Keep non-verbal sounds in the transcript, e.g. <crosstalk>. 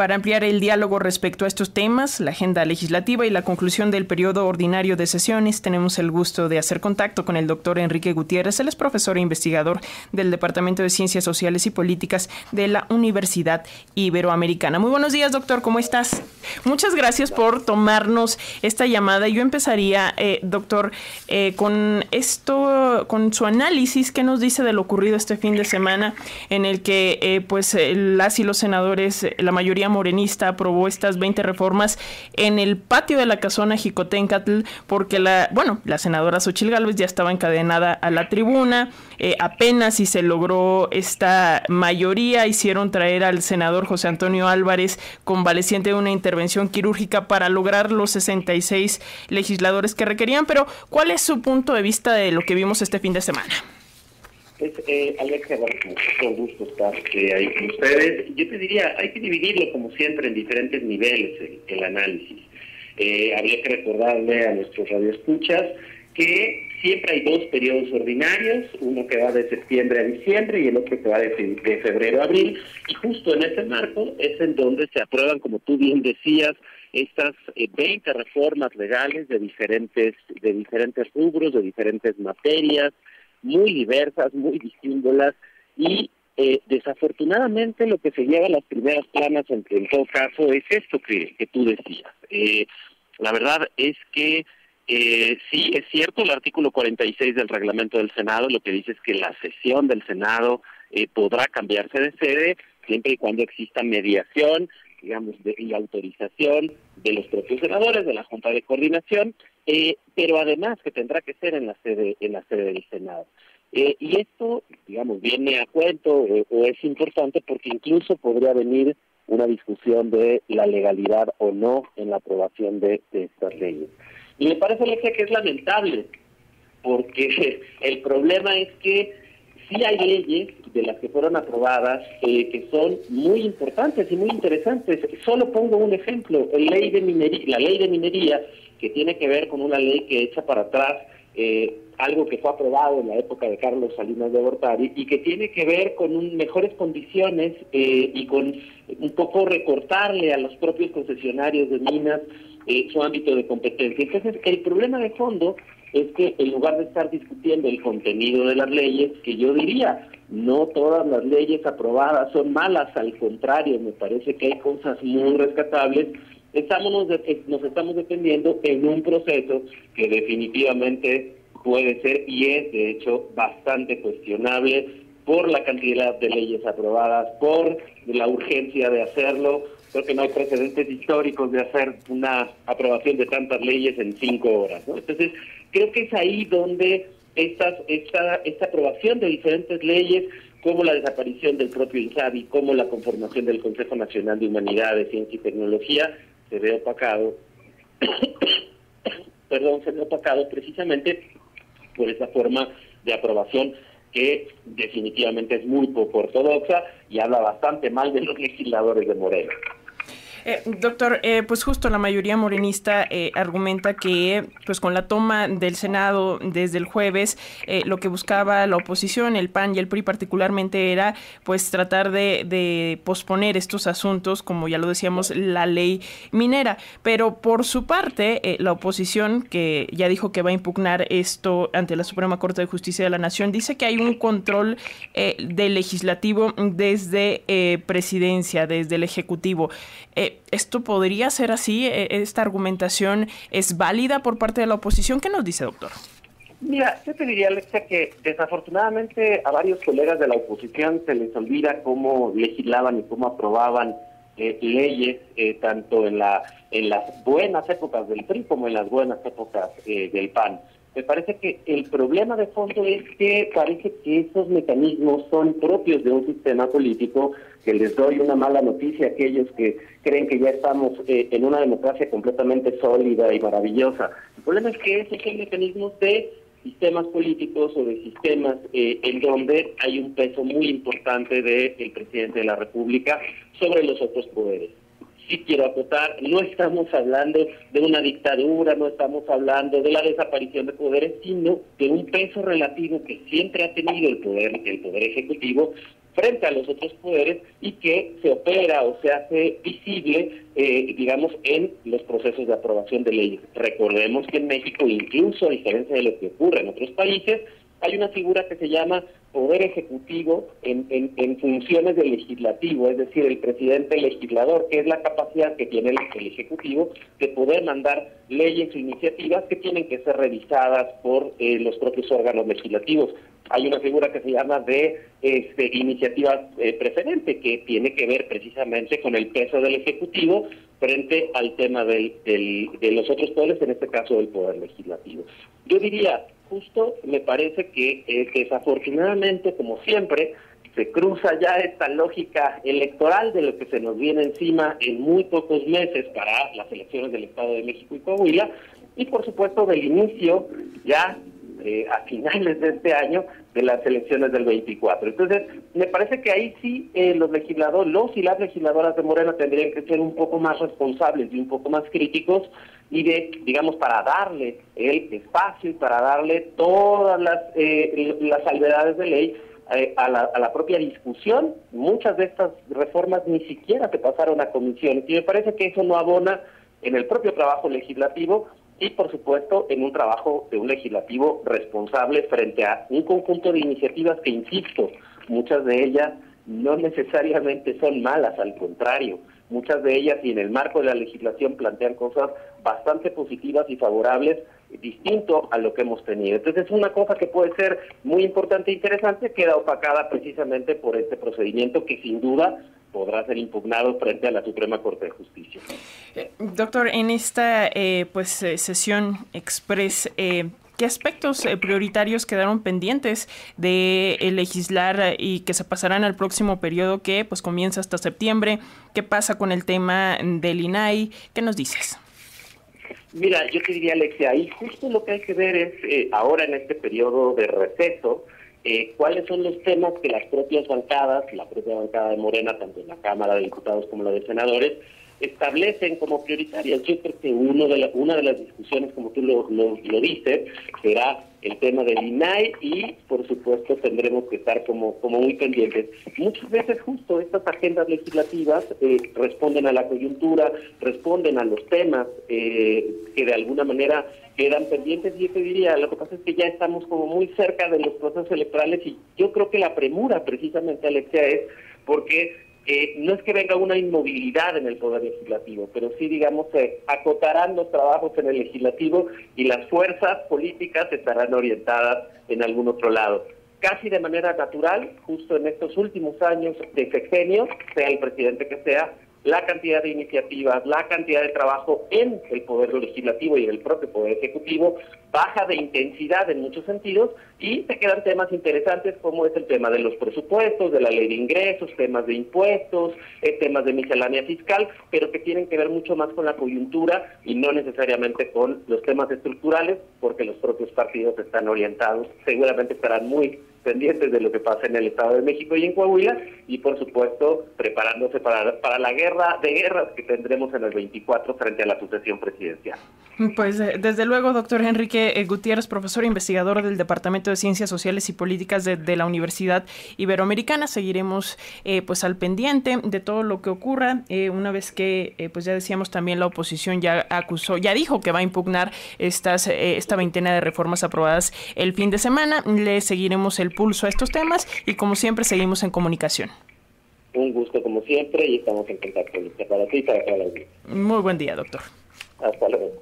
Para ampliar el diálogo respecto a estos temas, la agenda legislativa y la conclusión del periodo ordinario de sesiones, tenemos el gusto de hacer contacto con el doctor Enrique Gutiérrez. Él es profesor e investigador del Departamento de Ciencias Sociales y Políticas de la Universidad Iberoamericana. Muy buenos días, doctor. ¿Cómo estás? Muchas gracias por tomarnos esta llamada. Yo empezaría, eh, doctor, eh, con esto, con su análisis. ¿Qué nos dice de lo ocurrido este fin de semana en el que, eh, pues, las y los senadores, la mayoría morenista aprobó estas 20 reformas en el patio de la casona Jicotencatl porque la, bueno, la senadora Xochil Gálvez ya estaba encadenada a la tribuna, eh, apenas si se logró esta mayoría, hicieron traer al senador José Antonio Álvarez, convaleciente de una intervención quirúrgica para lograr los 66 legisladores que requerían, pero ¿cuál es su punto de vista de lo que vimos este fin de semana? Es, eh, Alexa, con gusto estar eh, ahí con ustedes. Yo te diría, hay que dividirlo como siempre en diferentes niveles el, análisis. Eh, habría que recordarle a nuestros radioescuchas que siempre hay dos periodos ordinarios, uno que va de septiembre a diciembre y el otro que va de, febrero a abril, y justo en ese marco es en donde se aprueban, como tú bien decías, estas 20 reformas legales de diferentes, de diferentes rubros, de diferentes materias, muy diversas, muy distintas y eh, desafortunadamente lo que se lleva a las primeras planas en, todo caso es esto que, que tú decías. Eh, la verdad es que eh, sí, es cierto, el artículo 46 del reglamento del Senado lo que dice es que la sesión del Senado eh, podrá cambiarse de sede siempre y cuando exista mediación, digamos, de, y autorización de los propios senadores, de la Junta de Coordinación, eh, pero además que tendrá que ser en la sede, en la sede del Senado. Eh, y esto, digamos, viene a cuento eh, o es importante porque incluso podría venir una discusión de la legalidad o no en la aprobación de, estas leyes. Y me parece que es lamentable, porque <laughs> el problema es que sí hay leyes de las que fueron aprobadas eh, que son muy importantes y muy interesantes. Solo pongo un ejemplo, la ley de minería, la ley de minería que tiene que ver con una ley que echa para atrás eh, algo que fue aprobado en la época de Carlos Salinas de Gortari y que tiene que ver con un, mejores condiciones eh, y con un poco recortarle a los propios concesionarios de minas eh, su ámbito de competencia. Entonces, el problema de fondo es que en lugar de estar discutiendo el contenido de las leyes, que yo diría, no todas las leyes aprobadas son malas, al contrario, me parece que hay cosas muy rescatables, estamos nos estamos defendiendo en un proceso que definitivamente puede ser y es de hecho bastante cuestionable por la cantidad de leyes aprobadas, por la urgencia de hacerlo. Creo que no hay precedentes históricos de hacer una aprobación de tantas leyes en cinco horas. Entonces, creo que es ahí donde estas, esta, esta aprobación de diferentes leyes, como la desaparición del propio INSABI, como la conformación del Consejo Nacional de Humanidades, Ciencia y Tecnología, se ve opacado, <coughs> perdón, se ve opacado precisamente por esa forma de aprobación que definitivamente es muy poco ortodoxa y habla bastante mal de los legisladores de Morena. Eh, doctor, eh, pues justo la mayoría morenista eh, argumenta que pues con la toma del Senado desde el jueves, eh, lo que buscaba la oposición, el PAN y el PRI particularmente era pues tratar de, de, posponer estos asuntos, como ya lo decíamos, la ley minera. Pero por su parte, eh, la oposición, que ya dijo que va a impugnar esto ante la Suprema Corte de Justicia de la Nación, dice que hay un control del legislativo desde presidencia, desde el Ejecutivo. ¿Esto podría ser así? ¿E-, ¿Esta argumentación es válida por parte de la oposición? ¿Qué nos dice, doctor? Mira, yo te diría, Alexa, que desafortunadamente a varios colegas de la oposición se les olvida cómo legislaban y cómo aprobaban eh, leyes, eh, tanto en, la, en las buenas épocas del PRI como en las buenas épocas eh, del PAN. Me parece que el problema de fondo es que parece que esos mecanismos son propios de un sistema político, que les doy una mala noticia a aquellos que creen que ya estamos eh, en una democracia completamente sólida y maravillosa. El problema es que esos son mecanismos de sistemas políticos o de sistemas eh, en donde hay un peso muy importante del presidente de la República sobre los otros poderes sí quiero acotar, no estamos hablando de una dictadura, no estamos hablando de la desaparición de poderes, sino de un peso relativo que siempre ha tenido el poder, el poder ejecutivo frente a los otros poderes y que se opera o se hace visible, eh, digamos, en los procesos de aprobación de leyes. Recordemos que en México, incluso a diferencia de lo que ocurre en otros países, hay una figura que se llama poder ejecutivo en, funciones del legislativo, es decir, el presidente legislador, que es la capacidad que tiene el, ejecutivo de poder mandar leyes o iniciativas que tienen que ser revisadas por eh, los propios órganos legislativos. Hay una figura que se llama de este, iniciativa eh, preferente, que tiene que ver precisamente con el peso del ejecutivo frente al tema del, de los otros poderes, en este caso del poder legislativo. Yo diría, justo me parece que eh, desafortunadamente, como siempre, se cruza ya esta lógica electoral de lo que se nos viene encima en muy pocos meses para las elecciones del Estado de México y Coahuila, y por supuesto del inicio ya eh, a finales de este año de las elecciones del 24. Entonces, me parece que ahí sí eh, los legisladores, los y las legisladoras de Morena tendrían que ser un poco más responsables y un poco más críticos y de, digamos, para darle el espacio y para darle todas las, eh, las salvedades de ley eh, a, la, a, la, propia discusión. Muchas de estas reformas ni siquiera se pasaron a comisión y me parece que eso no abona en el propio trabajo legislativo y, por supuesto, en un trabajo de un legislativo responsable frente a un conjunto de iniciativas que, insisto, muchas de ellas no necesariamente son malas, al contrario, muchas de ellas y en el marco de la legislación plantean cosas bastante positivas y favorables, distinto a lo que hemos tenido. Entonces es una cosa que puede ser muy importante e interesante, queda opacada precisamente por este procedimiento que sin duda podrá ser impugnado frente a la Suprema Corte de Justicia. Eh, doctor, en esta eh, pues eh, sesión express, ¿Qué aspectos prioritarios quedaron pendientes de legislar y que se pasarán al próximo periodo que pues comienza hasta septiembre? ¿Qué pasa con el tema del INAI? ¿Qué nos dices? Mira, yo te diría, Alexia, ahí justo lo que hay que ver es ahora en este periodo de receso, eh, cuáles son los temas que las propias bancadas, la propia bancada de Morena, tanto en la Cámara de Diputados como la de Senadores, establecen como prioritarias. Yo creo que uno de una de las discusiones, como tú lo, lo, dices, será el tema del INAI y, por supuesto, tendremos que estar como, como muy pendientes. Muchas veces justo estas agendas legislativas eh, responden a la coyuntura, responden a los temas eh, que de alguna manera quedan pendientes y yo te diría, lo que pasa es que ya estamos como muy cerca de los procesos electorales y yo creo que la premura precisamente, Alexia, es porque eh, no es que venga una inmovilidad en el Poder Legislativo, pero sí, digamos, se acotarán los trabajos en el Legislativo y las fuerzas políticas estarán orientadas en algún otro lado. Casi de manera natural, justo en estos últimos años de sexenio, sea el presidente que sea, la cantidad de iniciativas, la cantidad de trabajo en el Poder Legislativo y en el propio Poder Ejecutivo baja de intensidad en muchos sentidos y se quedan temas interesantes como es el tema de los presupuestos, de la ley de ingresos, temas de impuestos, eh, temas de miscelánea fiscal, pero que tienen que ver mucho más con la coyuntura y no necesariamente con los temas estructurales porque los propios partidos están orientados, seguramente estarán muy pendientes de lo que pasa en el Estado de México y en Coahuila y por supuesto preparándose para, para la guerra de guerras que tendremos en el 24 frente a la sucesión presidencial. Pues eh, desde luego, doctor Enrique eh, Gutiérrez, profesor e investigador del Departamento de Ciencias Sociales y Políticas de, la Universidad Iberoamericana, seguiremos eh, pues al pendiente de todo lo que ocurra, una vez que pues ya decíamos también la oposición ya acusó, ya dijo que va a impugnar estas, esta veintena de reformas aprobadas el fin de semana, le seguiremos el pulso a estos temas y como siempre seguimos en comunicación. Un gusto como siempre y estamos en contacto para ti y para toda la Muy buen día, doctor. Hasta luego.